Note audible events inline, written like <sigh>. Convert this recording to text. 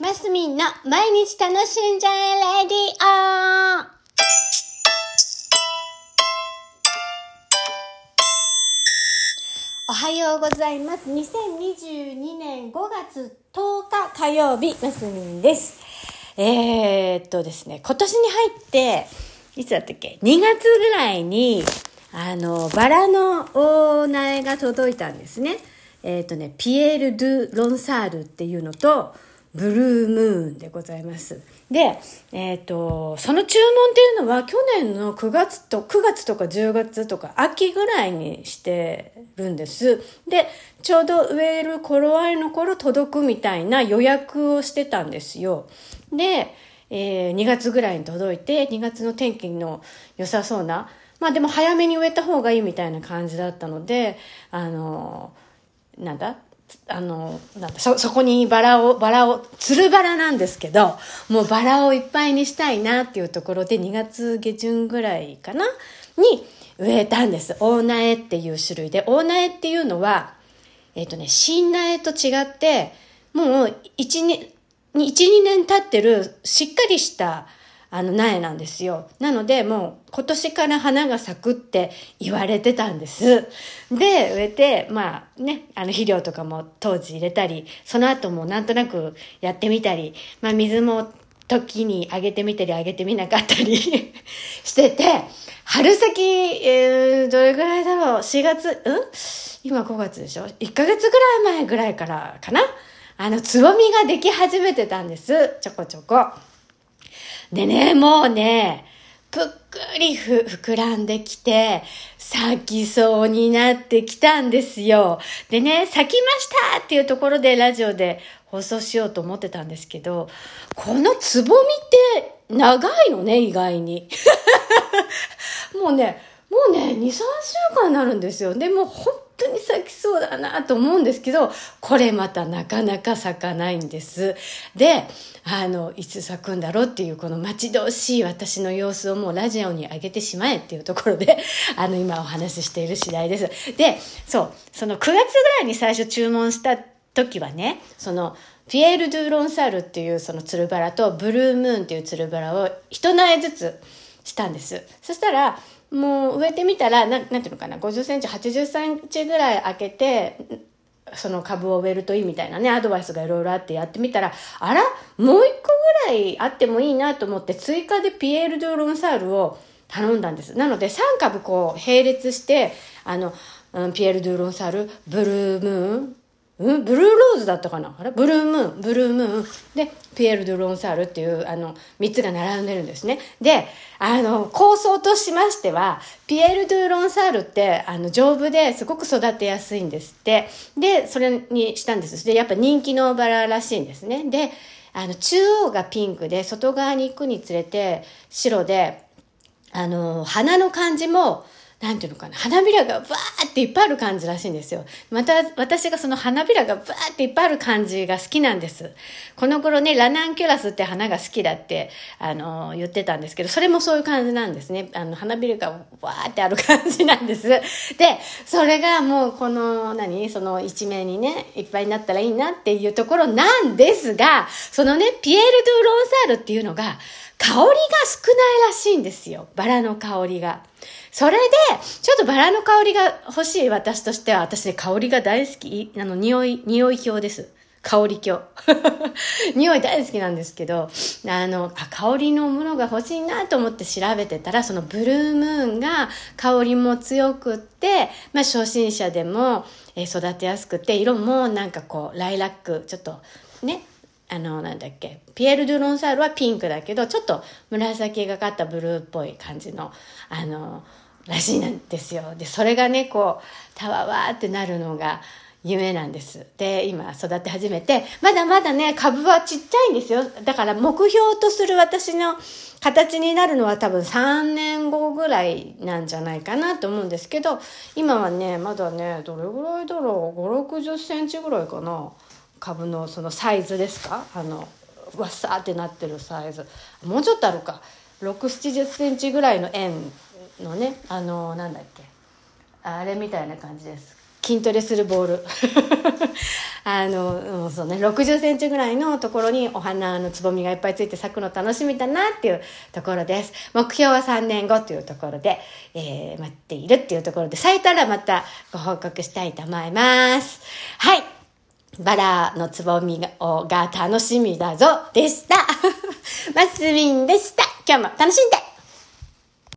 マスミンの毎日楽しんじゃえレディオおはようございます。2022年5月10日火曜日、マスミンです。えー、っとですね、今年に入って、いつだったっけ ?2 月ぐらいに、あの、バラのお苗が届いたんですね。えー、っとね、ピエール・ドゥ・ロンサールっていうのと、ブルームーンでございます。で、えっ、と、その注文っていうのは去年の9月と、9月とか10月とか秋ぐらいにしてるんです。で、ちょうど植える頃合いの頃届くみたいな予約をしてたんですよ。で、えー2月ぐらいに届いて、2月の天気の良さそうな、まあでも早めに植えた方がいいみたいな感じだったので、あの、なんだ？あの、なんだ、そ、そこにバラを、バラを、つるバラなんですけど、もうバラをいっぱいにしたいなっていうところで2月下旬ぐらいかなに植えたんです。大苗っていう種類で、大苗っていうのは、えっ、とね、新苗と違って、もう1、2、1、2年経ってるしっかりしたあの苗なんですよ。なので、もう今年から花が咲くって言われてたんです。で、植えて、まあね、あの肥料とかも当時入れたり、その後もなんとなくやってみたり、まあ水も時にあげてみたりあげてみなかったり <laughs> してて、春先、えー、どれぐらいだろう ?4 月、うん？今5月でしょ ?1 ヶ月ぐらい前ぐらいからかな？あの、つぼみができ始めてたんです。ちょこちょこ。でね、もうね、ぷっくりふ膨らんできて、咲きそうになってきたんですよ。でね、咲きましたっていうところでラジオで放送しようと思ってたんですけど、このつぼみって長いのね、意外に。<laughs> もうね、もうね、2、3週間になるんですよ。でも本当に咲きそうだなと思うんですけど、これまたなかなか咲かないんです。で、あの、いつ咲くんだろうっていうこの待ち遠しい私の様子をもうラジオに上げてしまえっていうところで、<laughs> あの、今お話ししている次第です。で、そう、その9月ぐらいに最初注文した時はね、その、ピエール・ドゥ・ロンサールっていうそのつるバラとブルームーンっていうつるバラを一苗ずつしたんです。そしたら、もう植えてみたら、ななんていうのかな、50センチ、80センチぐらい開けて、その株を植えるといいみたいなね、アドバイスがいろいろあってやってみたら、あらもう一個ぐらいあってもいいなと思って、追加でピエール・ドゥ・ロンサールを頼んだんです。なので、3株こう、並列して、あの、うんピエール・ドゥ・ロンサール、ブルームーン、うんブルーローズだったかな？あれ？ブルームーン、ブルームーン。で、ピエール・ドゥ・ロンサールっていう、あの、三つが並んでるんですね。で、あの、構想としましては、ピエール・ドゥ・ロンサールって、あの、丈夫ですごく育てやすいんですって。で、それにしたんです。で、やっぱ人気のバラらしいんですね。で、あの、中央がピンクで、外側に行くにつれて白で、あの、花の感じも、なんていうのかな、花びらがバーっていっぱいある感じらしいんですよ。また、私がその花びらがバーっていっぱいある感じが好きなんです。この頃ね、ラナンキュラスって花が好きだって、あの、言ってたんですけど、それもそういう感じなんですね。あの、花びらがバーってある感じなんです。で、それがもうこの、何その一面にね、いっぱいになったらいいなっていうところなんですが、そのね、ピエール・ドゥ・ロンサールっていうのが、香りが少ないらしいんですよ。バラの香りが。それで、ちょっとバラの香りが欲しい私としては、私ね、香りが大好き？あの、匂い、匂い表です。香り鏡。<laughs> 匂い大好きなんですけど、あの、あ香りのものが欲しいなと思って調べてたら、そのブルームーンが香りも強くって、まあ初心者でも、え育てやすくて、色もなんかこう、ライラック、ちょっとね、あの、なんだっけ、ピエール・ドゥ・ロンサールはピンクだけど、ちょっと紫がかったブルーっぽい感じの、あの、らしいなんですよ。で、それがね、こう、たわわーってなるのが夢なんです。で、今育て始めて、まだまだね、株はちっちゃいんですよ。だから目標とする私の形になるのは多分3年後ぐらいなんじゃないかなと思うんですけど、今はね、まだね、どれぐらいだろう、5、60センチぐらいかな。株のそのサイズですか？あのわっさーってなってるサイズ。もうちょっとあるか。6 7 0センチぐらいの円のねあのなんだっけ。あれみたいな感じです。筋トレするボール。<laughs> あの、そうね、60センチぐらいのところにお花のつぼみがいっぱいついて咲くの楽しみだなっていうところです。目標は3年後というところで、えー、待っているっていうところで、咲いたらまたご報告したいと思います。はい。バラのつぼみが楽しみだぞでした。<laughs> マスミンでした。今日も楽しんで